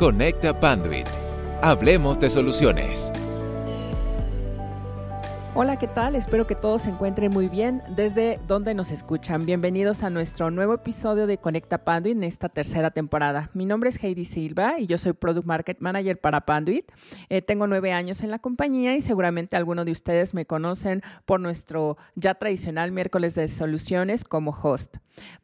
Conecta Panduit. Hablemos de soluciones. Hola, ¿qué tal? Espero que todos se encuentren muy bien desde donde nos escuchan. Bienvenidos a nuestro nuevo episodio de Conecta Panduit en esta tercera temporada. Mi nombre es Heidi Silva y yo soy Product Market Manager para Panduit. Eh, tengo nueve años en la compañía y seguramente algunos de ustedes me conocen por nuestro ya tradicional miércoles de soluciones como host.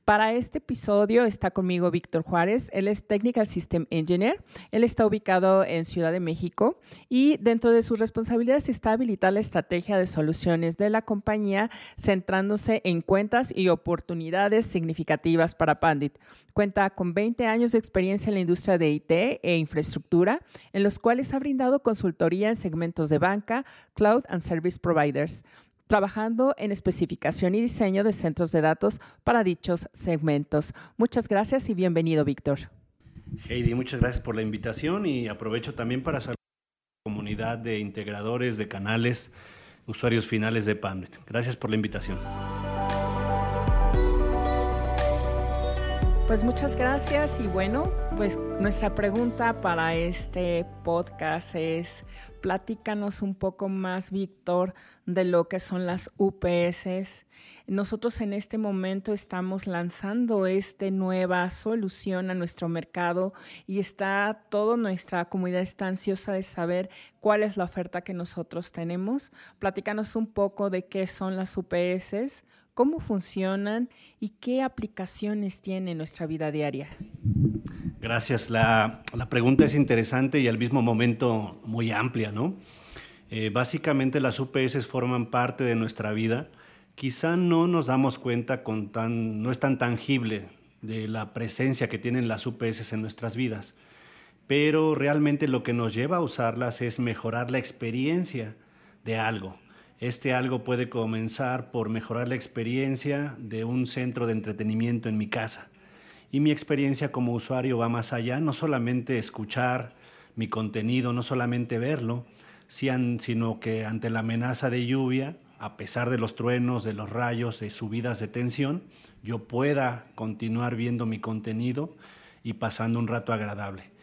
Para este episodio está conmigo Víctor Juárez. Él es Technical System Engineer. Él está ubicado en Ciudad de México y dentro de sus responsabilidades está habilitar la estrategia de soluciones de la compañía centrándose en cuentas y oportunidades significativas para Pandit. Cuenta con 20 años de experiencia en la industria de IT e infraestructura, en los cuales ha brindado consultoría en segmentos de banca, cloud and service providers trabajando en especificación y diseño de centros de datos para dichos segmentos. Muchas gracias y bienvenido, Víctor. Heidi, muchas gracias por la invitación y aprovecho también para saludar a la comunidad de integradores de canales, usuarios finales de Pandit. Gracias por la invitación. Pues muchas gracias y bueno, pues nuestra pregunta para este podcast es, platícanos un poco más, Víctor, de lo que son las UPS. Nosotros en este momento estamos lanzando esta nueva solución a nuestro mercado y está toda nuestra comunidad está ansiosa de saber cuál es la oferta que nosotros tenemos. Platícanos un poco de qué son las UPS, cómo funcionan y qué aplicaciones tiene en nuestra vida diaria. Gracias. La, pregunta es interesante y al mismo momento muy amplia, ¿no? Eh, básicamente las UPS forman parte de nuestra vida. Quizá no nos damos cuenta con tan, no es tan tangible de la presencia que tienen las UPS en nuestras vidas, pero realmente lo que nos lleva a usarlas es mejorar la experiencia de algo. Este algo puede comenzar por mejorar la experiencia de un centro de entretenimiento en mi casa. Y mi experiencia como usuario va más allá, no solamente escuchar mi contenido, no solamente verlo, sino que ante la amenaza de lluvia, a pesar de los truenos, de los rayos, de subidas de tensión, yo pueda continuar viendo mi contenido y pasando un rato agradable.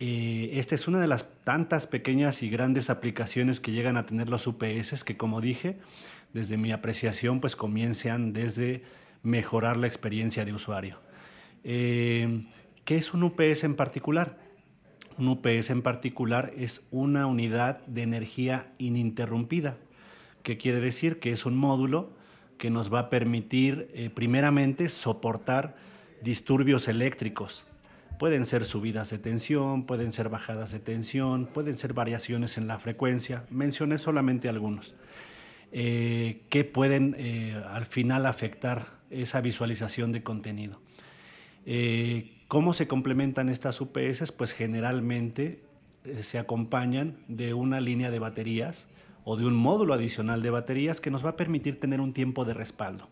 Eh, esta es una de las tantas pequeñas y grandes aplicaciones que llegan a tener los UPS que, como dije, desde mi apreciación, pues comienzan desde mejorar la experiencia de usuario. Eh, ¿Qué es un UPS en particular? Un UPS en particular es una unidad de energía ininterrumpida, que quiere decir que es un módulo que nos va a permitir, eh, primeramente, soportar disturbios eléctricos Pueden ser subidas de tensión, pueden ser bajadas de tensión, pueden ser variaciones en la frecuencia. Mencioné solamente algunos eh, que pueden eh, al final afectar esa visualización de contenido. Eh, ¿Cómo se complementan estas UPS? Pues generalmente se acompañan de una línea de baterías o de un módulo adicional de baterías que nos va a permitir tener un tiempo de respaldo.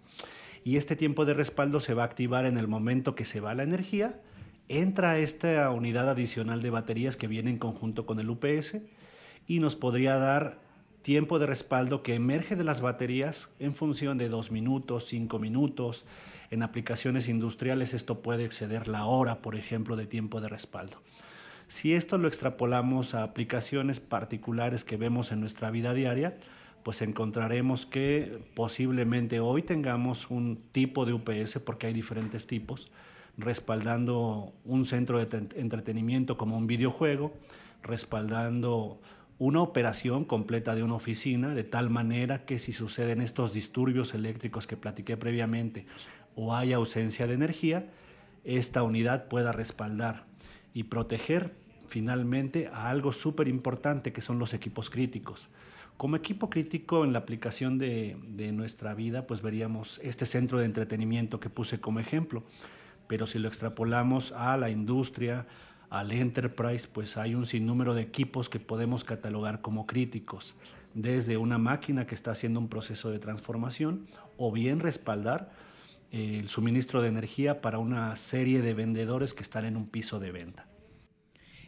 Y este tiempo de respaldo se va a activar en el momento que se va la energía entra esta unidad adicional de baterías que viene en conjunto con el UPS y nos podría dar tiempo de respaldo que emerge de las baterías en función de dos minutos, cinco minutos. En aplicaciones industriales esto puede exceder la hora, por ejemplo, de tiempo de respaldo. Si esto lo extrapolamos a aplicaciones particulares que vemos en nuestra vida diaria, pues encontraremos que posiblemente hoy tengamos un tipo de UPS, porque hay diferentes tipos, respaldando un centro de entretenimiento como un videojuego, respaldando una operación completa de una oficina, de tal manera que si suceden estos disturbios eléctricos que platiqué previamente o hay ausencia de energía, esta unidad pueda respaldar y proteger finalmente a algo súper importante que son los equipos críticos. Como equipo crítico en la aplicación de, de nuestra vida, pues veríamos este centro de entretenimiento que puse como ejemplo pero si lo extrapolamos a la industria, al enterprise, pues hay un sinnúmero de equipos que podemos catalogar como críticos, desde una máquina que está haciendo un proceso de transformación o bien respaldar eh, el suministro de energía para una serie de vendedores que están en un piso de venta.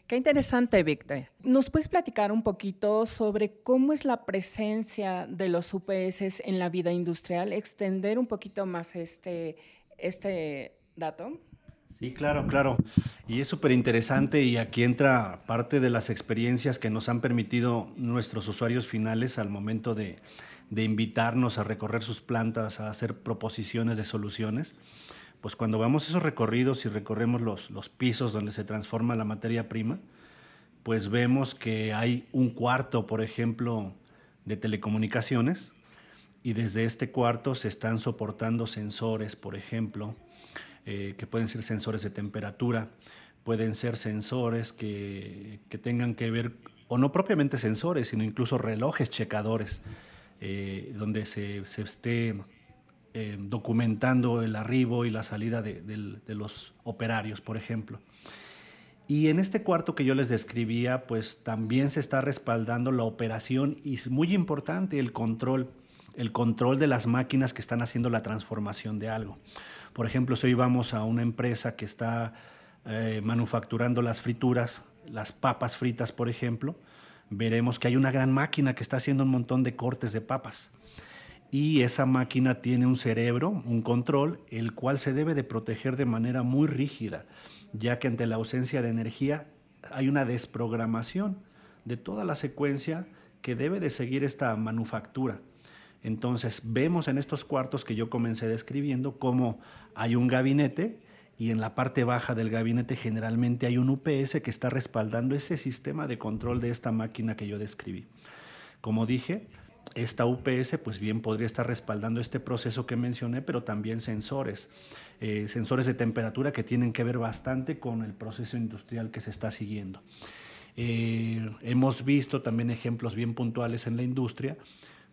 Qué interesante, Víctor. ¿Nos puedes platicar un poquito sobre cómo es la presencia de los UPS en la vida industrial? Extender un poquito más este, este dato? Sí, claro, claro. Y es súper interesante y aquí entra parte de las experiencias que nos han permitido nuestros usuarios finales al momento de, de invitarnos a recorrer sus plantas, a hacer proposiciones de soluciones. Pues cuando vamos esos recorridos y recorremos los, los pisos donde se transforma la materia prima, pues vemos que hay un cuarto, por ejemplo, de telecomunicaciones y desde este cuarto se están soportando sensores, por ejemplo, eh, que pueden ser sensores de temperatura, pueden ser sensores que, que, tengan que ver, o no propiamente sensores, sino incluso relojes checadores, eh, donde se, se esté eh, documentando el arribo y la salida de, de, de los operarios, por ejemplo. Y en este cuarto que yo les describía, pues también se está respaldando la operación y es muy importante el control, el control de las máquinas que están haciendo la transformación de algo. Por ejemplo, si hoy vamos a una empresa que está eh, manufacturando las frituras, las papas fritas, por ejemplo, veremos que hay una gran máquina que está haciendo un montón de cortes de papas. Y esa máquina tiene un cerebro, un control, el cual se debe de proteger de manera muy rígida ya que ante la ausencia de energía hay una desprogramación de toda la secuencia que debe de seguir esta manufactura. Entonces vemos en estos cuartos que yo comencé describiendo cómo hay un gabinete y en la parte baja del gabinete generalmente hay un UPS que está respaldando ese sistema de control de esta máquina que yo describí. Como dije, esta UPS pues bien podría estar respaldando este proceso que mencioné, pero también sensores. Eh, sensores de temperatura que tienen que ver bastante con el proceso industrial que se está siguiendo. Eh, hemos visto también ejemplos bien puntuales en la industria,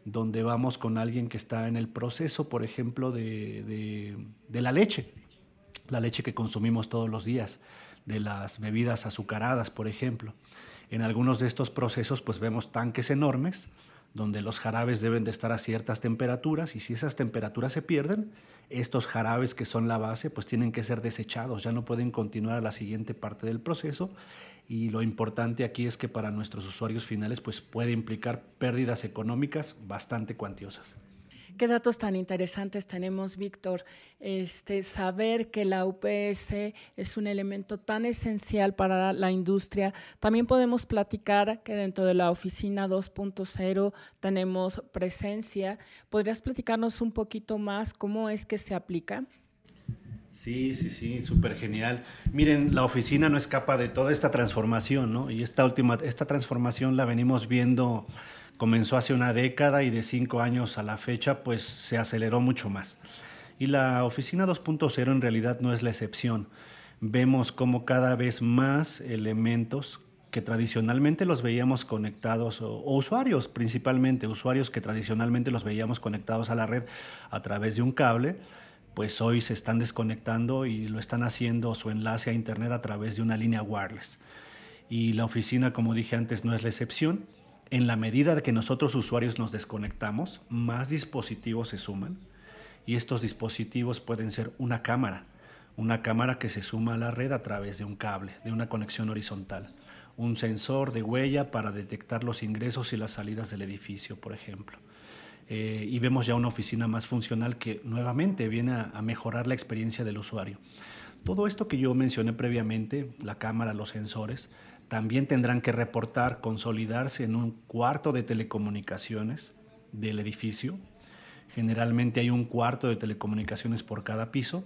donde vamos con alguien que está en el proceso, por ejemplo, de, de, la leche, la leche que consumimos todos los días, de las bebidas azucaradas, por ejemplo. En algunos de estos procesos, pues vemos tanques enormes, donde los jarabes deben de estar a ciertas temperaturas y si esas temperaturas se pierden, estos jarabes que son la base pues tienen que ser desechados, ya no pueden continuar a la siguiente parte del proceso y lo importante aquí es que para nuestros usuarios finales pues puede implicar pérdidas económicas bastante cuantiosas. Qué datos tan interesantes tenemos, Víctor. Este, saber que la UPS es un elemento tan esencial para la industria. También podemos platicar que dentro de la oficina 2.0 tenemos presencia. ¿Podrías platicarnos un poquito más cómo es que se aplica? Sí, sí, sí, súper genial. Miren, la oficina no escapa de toda esta transformación, ¿no? Y esta última, esta transformación la venimos viendo comenzó hace una década y de cinco años a la fecha, pues se aceleró mucho más. Y la oficina 2.0 en realidad no es la excepción. Vemos como cada vez más elementos que tradicionalmente los veíamos conectados, o, o, usuarios principalmente, usuarios que tradicionalmente los veíamos conectados a la red a través de un cable, pues hoy se están desconectando y lo están haciendo su enlace a Internet a través de una línea wireless. Y la oficina, como dije antes, no es la excepción en la medida de que nosotros usuarios nos desconectamos, más dispositivos se suman y estos dispositivos pueden ser una cámara, una cámara que se suma a la red a través de un cable, de una conexión horizontal, un sensor de huella para detectar los ingresos y las salidas del edificio, por ejemplo. Eh, y vemos ya una oficina más funcional que nuevamente viene a, a mejorar la experiencia del usuario. Todo esto que yo mencioné previamente, la cámara, los sensores, también tendrán que reportar, consolidarse en un cuarto de telecomunicaciones del edificio. Generalmente hay un cuarto de telecomunicaciones por cada piso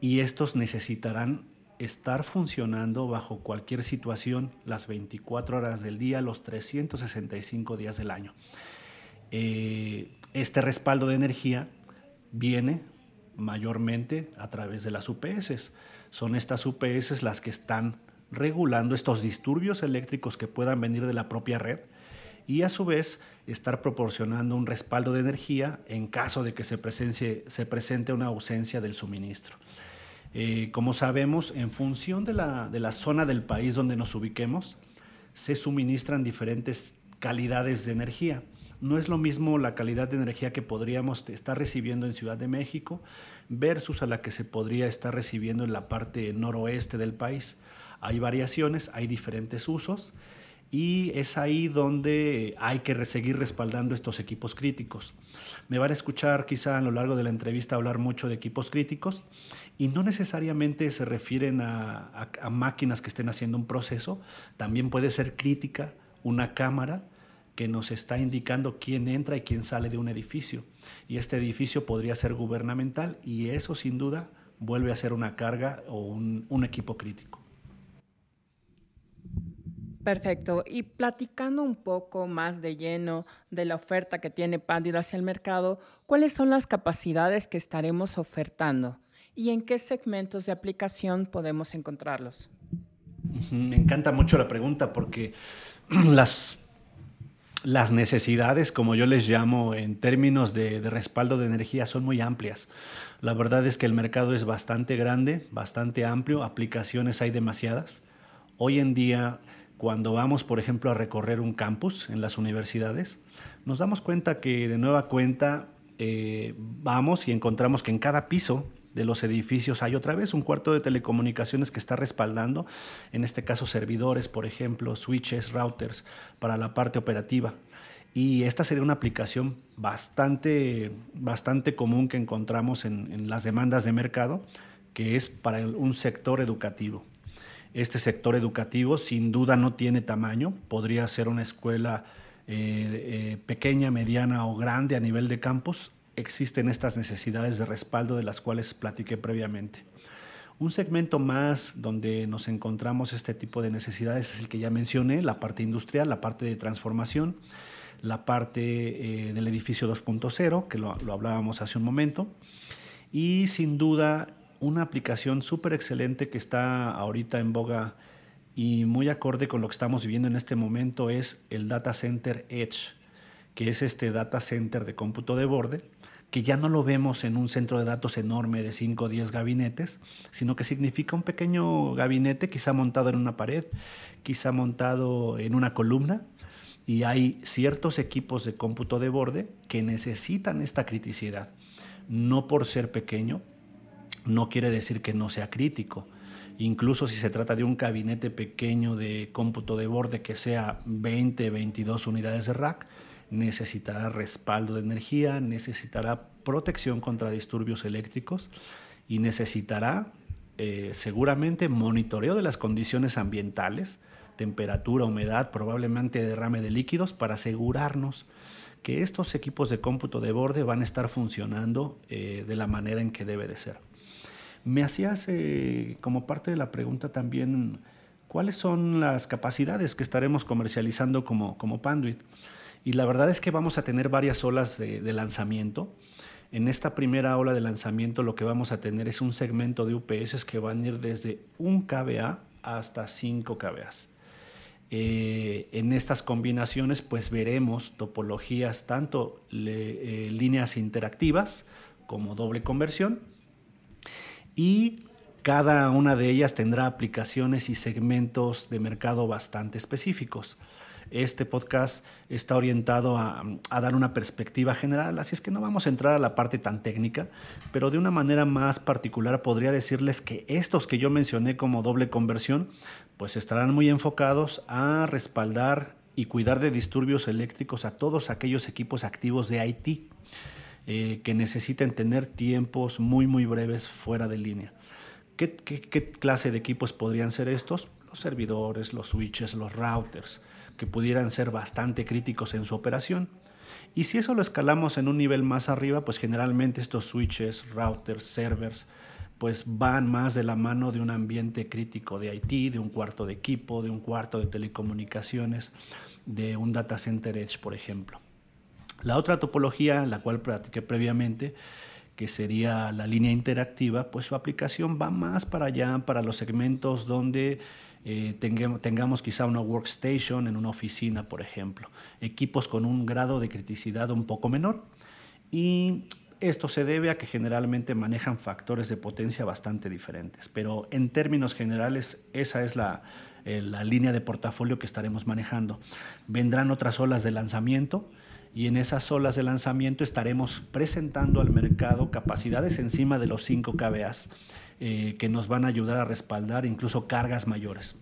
y estos necesitarán estar funcionando bajo cualquier situación las 24 horas del día, los 365 días del año. Eh, este respaldo de energía viene mayormente a través de las UPS. Son estas UPS las que están regulando estos disturbios eléctricos que puedan venir de la propia red y a su vez estar proporcionando un respaldo de energía en caso de que se, presente, se presente una ausencia del suministro. Eh, como sabemos, en función de la, de la zona del país donde nos ubiquemos, se suministran diferentes calidades de energía. No es lo mismo la calidad de energía que podríamos estar recibiendo en Ciudad de México versus a la que se podría estar recibiendo en la parte noroeste del país. Hay variaciones, hay diferentes usos y es ahí donde hay que seguir respaldando estos equipos críticos. Me van a escuchar quizá a lo largo de la entrevista hablar mucho de equipos críticos y no necesariamente se refieren a, máquinas que estén haciendo un proceso, también puede ser crítica una cámara que nos está indicando quién entra y quién sale de un edificio. Y este edificio podría ser gubernamental y eso sin duda vuelve a ser una carga o un equipo crítico. Perfecto. Y platicando un poco más de lleno de la oferta que tiene Pandit hacia el mercado, ¿cuáles son las capacidades que estaremos ofertando y en qué segmentos de aplicación podemos encontrarlos? Me encanta mucho la pregunta porque las, las necesidades, como yo les llamo en términos de, respaldo de energía, son muy amplias. La verdad es que el mercado es bastante grande, bastante amplio, aplicaciones hay demasiadas. Hoy en día cuando vamos, por ejemplo, a recorrer un campus en las universidades, nos damos cuenta que de nueva cuenta eh, vamos y encontramos que en cada piso de los edificios hay otra vez un cuarto de telecomunicaciones que está respaldando, en este caso servidores, por ejemplo, switches, routers, para la parte operativa. Y esta sería una aplicación bastante, bastante común que encontramos en, las demandas de mercado, que es para un sector educativo. Este sector educativo sin duda no tiene tamaño, podría ser una escuela eh, eh, pequeña, mediana o grande a nivel de campus. Existen estas necesidades de respaldo de las cuales platiqué previamente. Un segmento más donde nos encontramos este tipo de necesidades es el que ya mencioné, la parte industrial, la parte de transformación, la parte eh, del edificio 2.0, que lo, lo hablábamos hace un momento, y sin duda una aplicación súper excelente que está ahorita en boga y muy acorde con lo que estamos viviendo en este momento es el Data Center Edge, que es este data center de cómputo de borde, que ya no lo vemos en un centro de datos enorme de 5 o 10 gabinetes, sino que significa un pequeño gabinete quizá montado en una pared, quizá montado en una columna, y hay ciertos equipos de cómputo de borde que necesitan esta criticidad, no por ser pequeño, no quiere decir que no sea crítico. Incluso si se trata de un gabinete pequeño de cómputo de borde que sea 20, 22 unidades de rack, necesitará respaldo de energía, necesitará protección contra disturbios eléctricos y necesitará eh, seguramente monitoreo de las condiciones ambientales, temperatura, humedad, probablemente derrame de líquidos para asegurarnos que estos equipos de cómputo de borde van a estar funcionando eh, de la manera en que debe de ser. Me hacías eh, como parte de la pregunta también, ¿cuáles son las capacidades que estaremos comercializando como, como Panduit? Y la verdad es que vamos a tener varias olas de, lanzamiento. En esta primera ola de lanzamiento lo que vamos a tener es un segmento de UPS que van a ir desde 1 kVA hasta 5 kVA. Eh, en estas combinaciones pues veremos topologías tanto eh, líneas interactivas como doble conversión y cada una de ellas tendrá aplicaciones y segmentos de mercado bastante específicos. Este podcast está orientado a, dar una perspectiva general, así es que no vamos a entrar a la parte tan técnica, pero de una manera más particular podría decirles que estos que yo mencioné como doble conversión, pues estarán muy enfocados a respaldar y cuidar de disturbios eléctricos a todos aquellos equipos activos de IT. Eh, que necesiten tener tiempos muy, muy breves fuera de línea. ¿Qué, clase de equipos podrían ser estos? Servidores, los switches, los routers, que pudieran ser bastante críticos en su operación. Y si eso lo escalamos en un nivel más arriba, pues generalmente estos switches, routers, servers, pues van más de la mano de un ambiente crítico de IT, de un cuarto de equipo, de un cuarto de telecomunicaciones, de un data center edge, por ejemplo. La otra topología, la cual practiqué previamente, que sería la línea interactiva, pues su aplicación va más para allá, para los segmentos donde eh, tengamos, quizá una workstation en una oficina, por ejemplo, equipos con un grado de criticidad un poco menor. Y esto se debe a que generalmente manejan factores de potencia bastante diferentes, pero en términos generales esa es la, eh, la línea de portafolio que estaremos manejando. Vendrán otras olas de lanzamiento y en esas olas de lanzamiento estaremos presentando al mercado capacidades encima de los 5 kVA eh, que nos van a ayudar a respaldar incluso cargas mayores.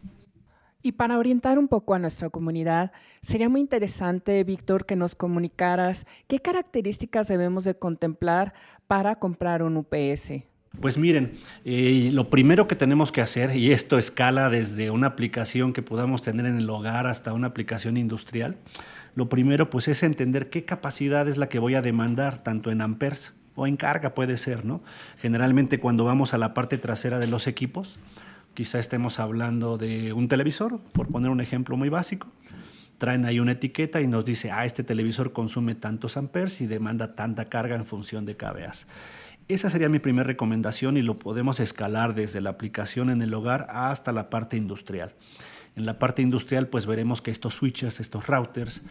Y para orientar un poco a nuestra comunidad, sería muy interesante, Víctor, que nos comunicaras qué características debemos de contemplar para comprar un UPS. Pues miren, eh, lo primero que tenemos que hacer, y esto escala desde una aplicación que podamos tener en el hogar hasta una aplicación industrial, lo primero pues es entender qué capacidad es la que voy a demandar, tanto en amperes o en carga puede ser, ¿no? Generalmente cuando vamos a la parte trasera de los equipos, quizá estemos hablando de un televisor, por poner un ejemplo muy básico, traen ahí una etiqueta y nos dice, ah, este televisor consume tantos amperes y demanda tanta carga en función de kVA. Esa sería mi primera recomendación y lo podemos escalar desde la aplicación en el hogar hasta la parte industrial. En la parte industrial, pues veremos que estos switches, estos routers,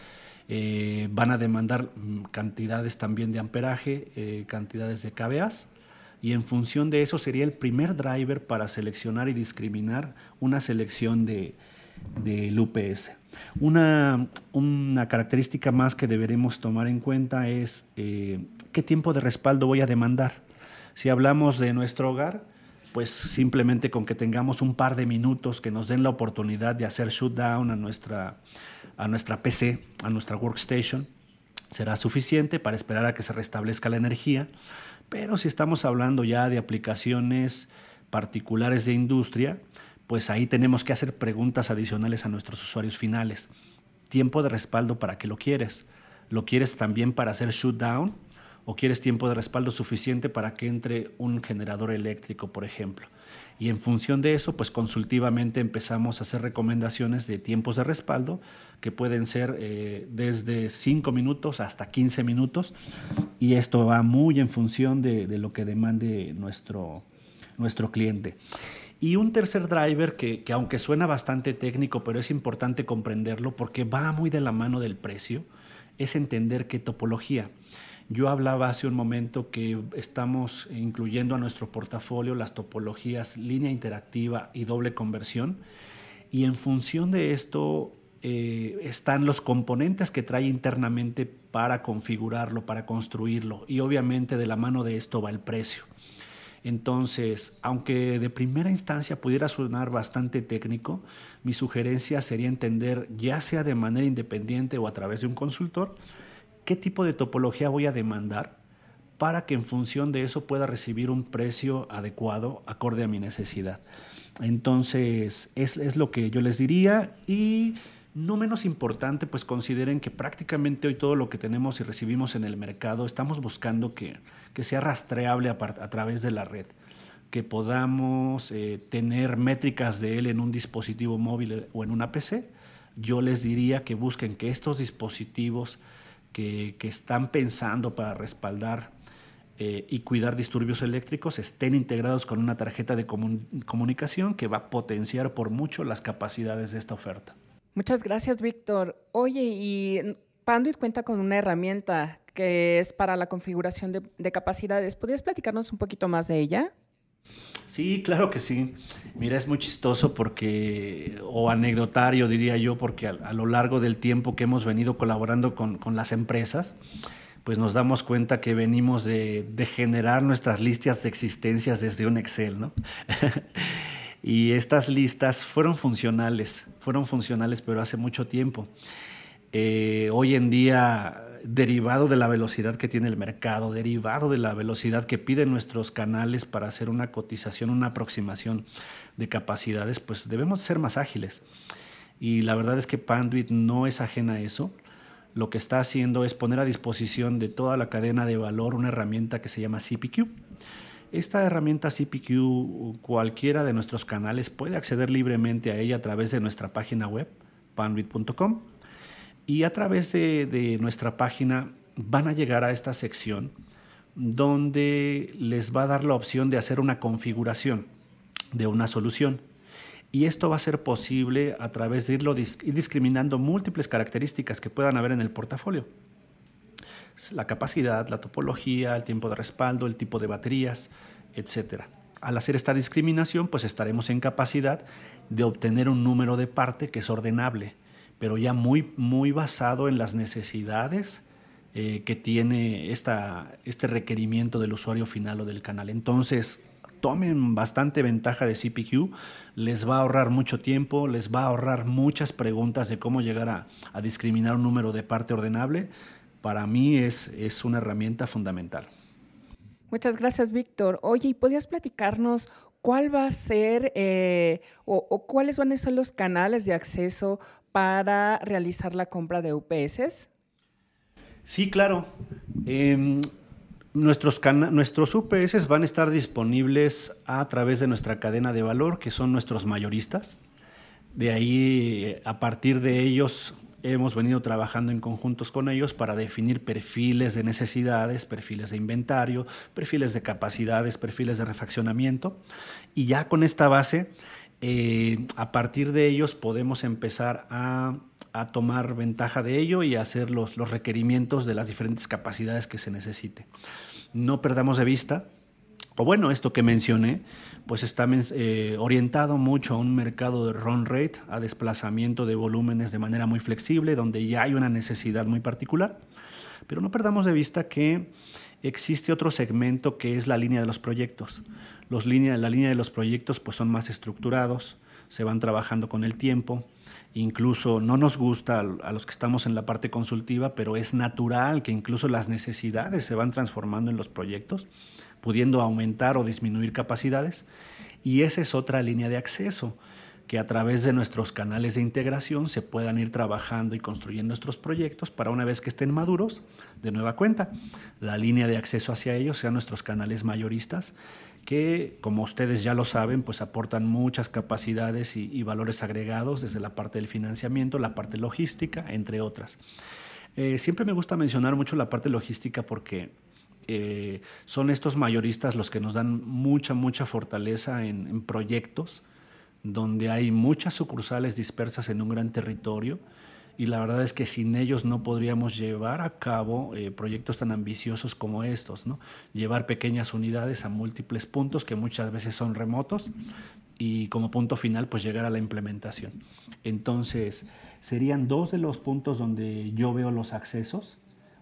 eh, van a demandar mm, cantidades también de amperaje, eh, cantidades de kVA, y en función de eso sería el primer driver para seleccionar y discriminar una selección de, del UPS. Una, una, característica más que deberemos tomar en cuenta es eh, qué tiempo de respaldo voy a demandar. Si hablamos de nuestro hogar, pues simplemente con que tengamos un par de minutos que nos den la oportunidad de hacer shutdown a nuestra, a nuestra PC, a nuestra workstation, será suficiente para esperar a que se restablezca la energía pero si estamos hablando ya de aplicaciones particulares de industria, pues ahí tenemos que hacer preguntas adicionales a nuestros usuarios finales. Tiempo de respaldo, ¿para qué lo quieres? ¿Lo quieres también para hacer shutdown? ¿O quieres tiempo de respaldo suficiente para que entre un generador eléctrico, por ejemplo? Y en función de eso, pues consultivamente empezamos a hacer recomendaciones de tiempos de respaldo que pueden ser eh, desde 5 minutos hasta 15 minutos. Y esto va muy en función de, lo que demande nuestro, nuestro cliente. Y un tercer driver que, que, aunque suena bastante técnico, pero es importante comprenderlo porque va muy de la mano del precio, es entender qué topología. Yo hablaba hace un momento que estamos incluyendo a nuestro portafolio las topologías línea interactiva y doble conversión y en función de esto eh, están los componentes que trae internamente para configurarlo, para construirlo y obviamente de la mano de esto va el precio. Entonces, aunque de primera instancia pudiera sonar bastante técnico, mi sugerencia sería entender, ya sea de manera independiente o a través de un consultor, qué tipo de topología voy a demandar para que en función de eso pueda recibir un precio adecuado acorde a mi necesidad. Entonces, es, lo que yo les diría y no menos importante, pues consideren que prácticamente hoy todo lo que tenemos y recibimos en el mercado estamos buscando que, sea rastreable a, través de la red, que podamos eh, tener métricas de él en un dispositivo móvil o en una PC. Yo les diría que busquen que estos dispositivos que, están pensando para respaldar eh, y cuidar disturbios eléctricos estén integrados con una tarjeta de comunicación que va a potenciar por mucho las capacidades de esta oferta. Muchas gracias, Víctor. Oye, y Panduit cuenta con una herramienta que es para la configuración de, de capacidades. ¿Podrías platicarnos un poquito más de ella? Sí, claro que sí. Mira, es muy chistoso porque, o anecdotario diría yo, porque a, lo largo del tiempo que hemos venido colaborando con, las empresas, pues nos damos cuenta que venimos de, generar nuestras listas de existencias desde un Excel, ¿no? y estas listas fueron funcionales, fueron funcionales, pero hace mucho tiempo. Eh, hoy en día derivado de la velocidad que tiene el mercado, derivado de la velocidad que piden nuestros canales para hacer una cotización, una aproximación de capacidades, pues debemos ser más ágiles. Y la verdad es que Panduit no es ajena a eso. Lo que está haciendo es poner a disposición de toda la cadena de valor una herramienta que se llama CPQ. Esta herramienta CPQ, cualquiera de nuestros canales puede acceder libremente a ella a través de nuestra página web, panduit.com y a través de, nuestra página van a llegar a esta sección donde les va a dar la opción de hacer una configuración de una solución. Y esto va a ser posible a través de irlo ir discriminando múltiples características que puedan haber en el portafolio. La capacidad, la topología, el tiempo de respaldo, el tipo de baterías, etc. Al hacer esta discriminación, pues estaremos en capacidad de obtener un número de parte que es ordenable pero ya muy, muy basado en las necesidades eh, que tiene esta, este requerimiento del usuario final o del canal. Entonces, tomen bastante ventaja de CPQ, les va a ahorrar mucho tiempo, les va a ahorrar muchas preguntas de cómo llegar a, a discriminar un número de parte ordenable. Para mí es, es una herramienta fundamental. Muchas gracias, Víctor. Oye, ¿y podrías platicarnos cuál va a ser eh, o, o, cuáles van a ser los canales de acceso para realizar la compra de UPS? Sí, claro. Eh, nuestros, nuestros UPS van a estar disponibles a través de nuestra cadena de valor, que son nuestros mayoristas. De ahí, a partir de ellos, hemos venido trabajando en conjuntos con ellos para definir perfiles de necesidades, perfiles de inventario, perfiles de capacidades, perfiles de refaccionamiento. Y ya con esta base, eh, a partir de ellos podemos empezar a, tomar ventaja de ello y hacer los, los requerimientos de las diferentes capacidades que se necesite. No perdamos de vista o bueno, esto que mencioné, pues está eh, orientado mucho a un mercado de run rate, a desplazamiento de volúmenes de manera muy flexible, donde ya hay una necesidad muy particular. Pero no perdamos de vista que existe otro segmento que es la línea de los proyectos. Los línea, la línea de los proyectos pues son más estructurados, se van trabajando con el tiempo, incluso no nos gusta a los que estamos en la parte consultiva, pero es natural que incluso las necesidades se van transformando en los proyectos pudiendo aumentar o disminuir capacidades. Y esa es otra línea de acceso, que a través de nuestros canales de integración se puedan ir trabajando y construyendo nuestros proyectos para una vez que estén maduros, de nueva cuenta, la línea de acceso hacia ellos sean nuestros canales mayoristas, que como ustedes ya lo saben, pues aportan muchas capacidades y, valores agregados desde la parte del financiamiento, la parte logística, entre otras. Eh, siempre me gusta mencionar mucho la parte logística porque eh, son estos mayoristas los que nos dan mucha, mucha fortaleza en, proyectos donde hay muchas sucursales dispersas en un gran territorio y la verdad es que sin ellos no podríamos llevar a cabo eh, proyectos tan ambiciosos como estos, ¿no? Llevar pequeñas unidades a múltiples puntos que muchas veces son remotos y como punto final pues llegar a la implementación. Entonces, serían dos de los puntos donde yo veo los accesos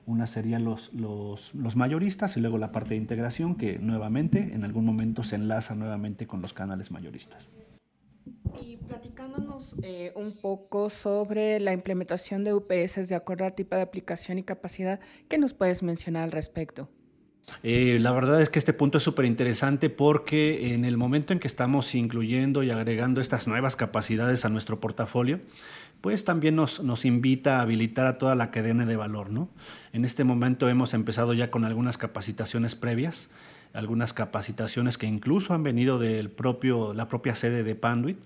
una serían los, los, los, mayoristas y luego la parte de integración que nuevamente en algún momento se enlaza nuevamente con los canales mayoristas. Y platicándonos eh, un poco sobre la implementación de UPS de acuerdo al tipo de aplicación y capacidad, ¿qué nos puedes mencionar al respecto? Eh, la verdad es que este punto es súper interesante porque en el momento en que estamos incluyendo y agregando estas nuevas capacidades a nuestro portafolio, pues también nos, nos, invita a habilitar a toda la cadena de valor. ¿no? En este momento hemos empezado ya con algunas capacitaciones previas, algunas capacitaciones que incluso han venido de la propia sede de Panduit,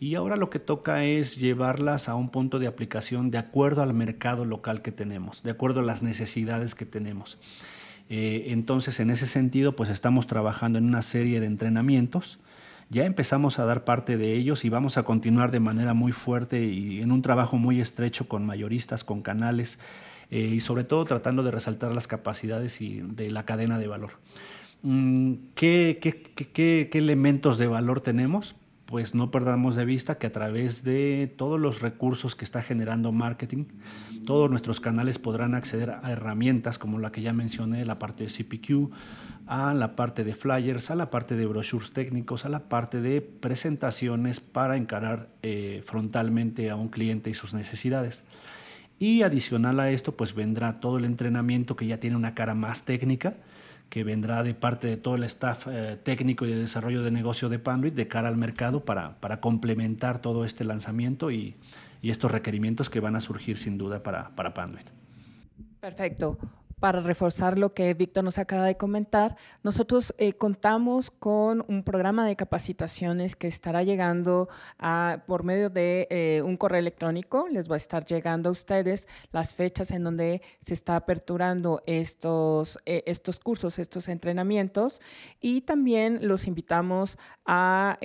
y ahora lo que toca es llevarlas a un punto de aplicación de acuerdo al mercado local que tenemos, de acuerdo a las necesidades que tenemos. Eh, entonces, en ese sentido, pues estamos trabajando en una serie de entrenamientos ya empezamos a dar parte de ellos y vamos a continuar de manera muy fuerte y en un trabajo muy estrecho con mayoristas, con canales eh, y sobre todo tratando de resaltar las capacidades y de la cadena de valor. Mm, ¿Qué, qué, qué, ¿Qué elementos de valor tenemos? pues no perdamos de vista que a través de todos los recursos que está generando marketing, todos nuestros canales podrán acceder a herramientas como la que ya mencioné, la parte de CPQ, a la parte de flyers, a la parte de brochures técnicos, a la parte de presentaciones para encarar eh, frontalmente a un cliente y sus necesidades. Y adicional a esto, pues vendrá todo el entrenamiento que ya tiene una cara más técnica, que vendrá de parte de todo el staff eh, técnico y de desarrollo de negocio de Panduit de cara al mercado para, para complementar todo este lanzamiento y, y, estos requerimientos que van a surgir sin duda para, para Panduit. Perfecto para reforzar lo que Víctor nos acaba de comentar, nosotros eh, contamos con un programa de capacitaciones que estará llegando a, por medio de eh, un correo electrónico. Les va a estar llegando a ustedes las fechas en donde se está aperturando estos, eh, estos cursos, estos entrenamientos. Y también los invitamos a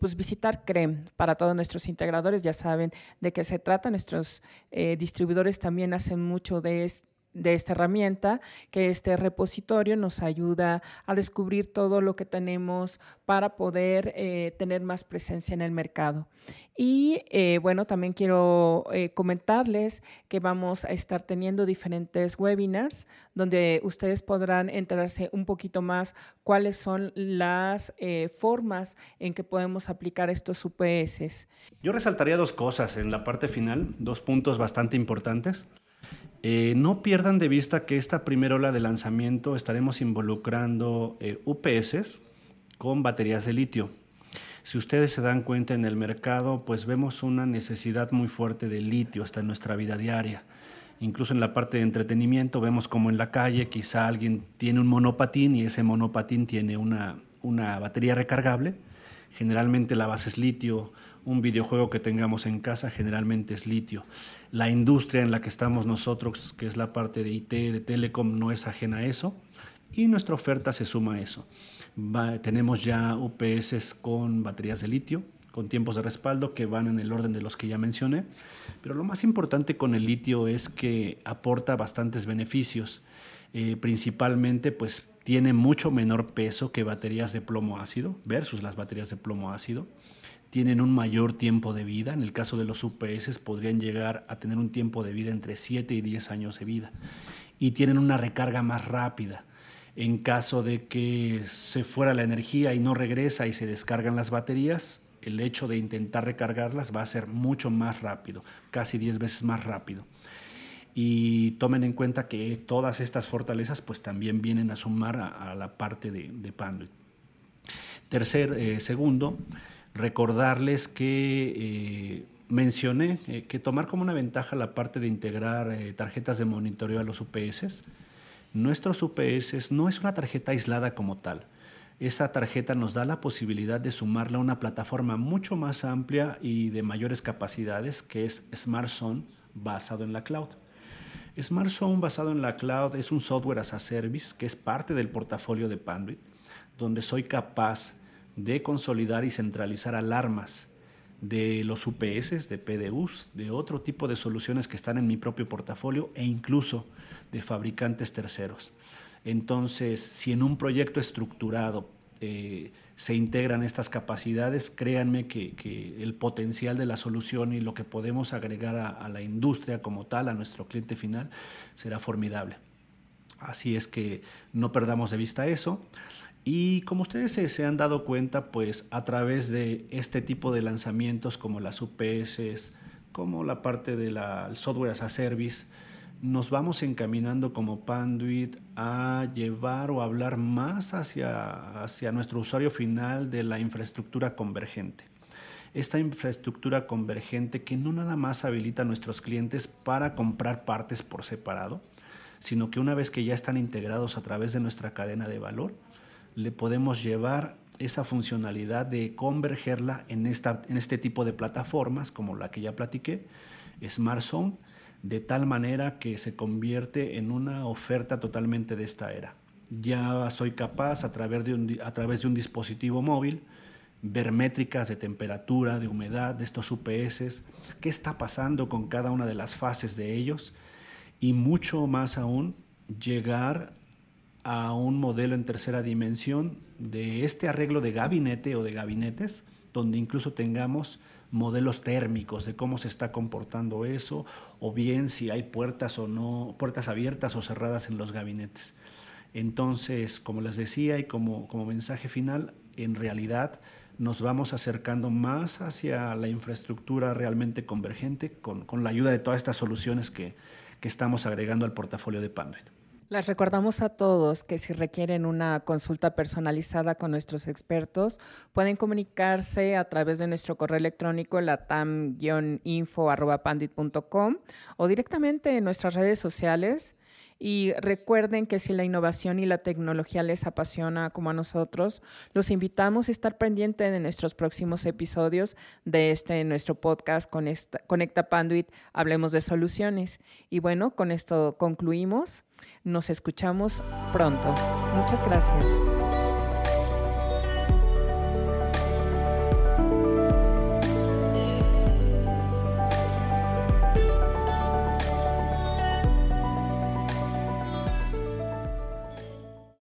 pues visitar CREM para todos nuestros integradores. Ya saben de qué se trata. Nuestros distribuidores también hacen mucho de esto de esta herramienta, que este repositorio nos ayuda a descubrir todo lo que tenemos para poder eh, tener más presencia en el mercado. Y eh, bueno, también quiero eh, comentarles que vamos a estar teniendo diferentes webinars donde ustedes podrán enterarse un poquito más cuáles son las formas en que podemos aplicar estos UPS. Yo resaltaría dos cosas en la parte final, dos puntos bastante importantes. Eh, no pierdan de vista que esta primera ola de lanzamiento estaremos involucrando eh, UPS con baterías de litio. Si ustedes se dan cuenta en el mercado, pues vemos una necesidad muy fuerte de litio hasta en nuestra vida diaria. Incluso en la parte de entretenimiento vemos como en la calle quizá alguien tiene un monopatín y ese monopatín tiene una, una batería recargable. Generalmente la base es litio, un videojuego que tengamos en casa generalmente es litio. La industria en la que estamos nosotros, que es la parte de IT, de telecom, no es ajena a eso y nuestra oferta se suma a eso. tenemos ya UPS con baterías de litio, con tiempos de respaldo que van en el orden de los que ya mencioné, pero lo más importante con el litio es que aporta bastantes beneficios. Eh, principalmente pues tiene mucho menor peso que baterías de plomo ácido versus las baterías de plomo ácido tienen un mayor tiempo de vida. En el caso de los UPS podrían llegar a tener un tiempo de vida entre 7 y 10 años de vida. Y tienen una recarga más rápida. En caso de que se fuera la energía y no regresa y se descargan las baterías, el hecho de intentar recargarlas va a ser mucho más rápido, casi 10 veces más rápido. Y tomen en cuenta que todas estas fortalezas pues también vienen a sumar a, la parte de, de Panduit. Tercer, eh, segundo, recordarles que eh, mencioné eh, que tomar como una ventaja la parte de integrar tarjetas de monitoreo a los UPS. Nuestros UPS no es una tarjeta aislada como tal. Esa tarjeta nos da la posibilidad de sumarla a una plataforma mucho más amplia y de mayores capacidades que es SmartZone basado en la cloud. SmartZone basado en la cloud es un software as a service que es parte del portafolio de Panduit, donde soy capaz de consolidar y centralizar alarmas de los UPS, de PDUs, de otro tipo de soluciones que están en mi propio portafolio e incluso de fabricantes terceros. Entonces, si en un proyecto estructurado eh, se integran estas capacidades, créanme que, el potencial de la solución y lo que podemos agregar a la industria como tal, a nuestro cliente final, será formidable. Así es que no perdamos de vista eso. Y como ustedes se, han dado cuenta, pues a través de este tipo de lanzamientos como las UPS, como la parte del software as a service, nos vamos encaminando como Panduit a llevar o hablar más hacia, hacia nuestro usuario final de la infraestructura convergente. Esta infraestructura convergente que no nada más habilita a nuestros clientes para comprar partes por separado, sino que una vez que ya están integrados a través de nuestra cadena de valor, le podemos llevar esa funcionalidad de convergerla en, esta, en este tipo de plataformas como la que ya platiqué, SmartZone, de tal manera que se convierte en una oferta totalmente de esta era. Ya soy capaz a través de un, a través de un dispositivo móvil ver métricas de temperatura, de humedad de estos UPS, qué está pasando con cada una de las fases de ellos y mucho más aún llegar a un modelo en tercera dimensión de este arreglo de gabinete o de gabinetes, donde incluso tengamos modelos térmicos de cómo se está comportando eso, o bien si hay puertas o no, puertas abiertas o cerradas en los gabinetes. Entonces, como les decía y como, como mensaje final, en realidad nos vamos acercando más hacia la infraestructura realmente convergente con, con la ayuda de todas estas soluciones que, que estamos agregando al portafolio de Panduit. Les recordamos a todos que si requieren una consulta personalizada con nuestros expertos, pueden comunicarse a través de nuestro correo electrónico latam-info.pandit.com o directamente en nuestras redes sociales y recuerden que si la innovación y la tecnología les apasiona como a nosotros, los invitamos a estar pendientes de nuestros próximos episodios de este nuestro podcast Conecta Panduit, Hablemos de Soluciones. Y bueno, con esto concluimos. Nos escuchamos pronto. Muchas gracias.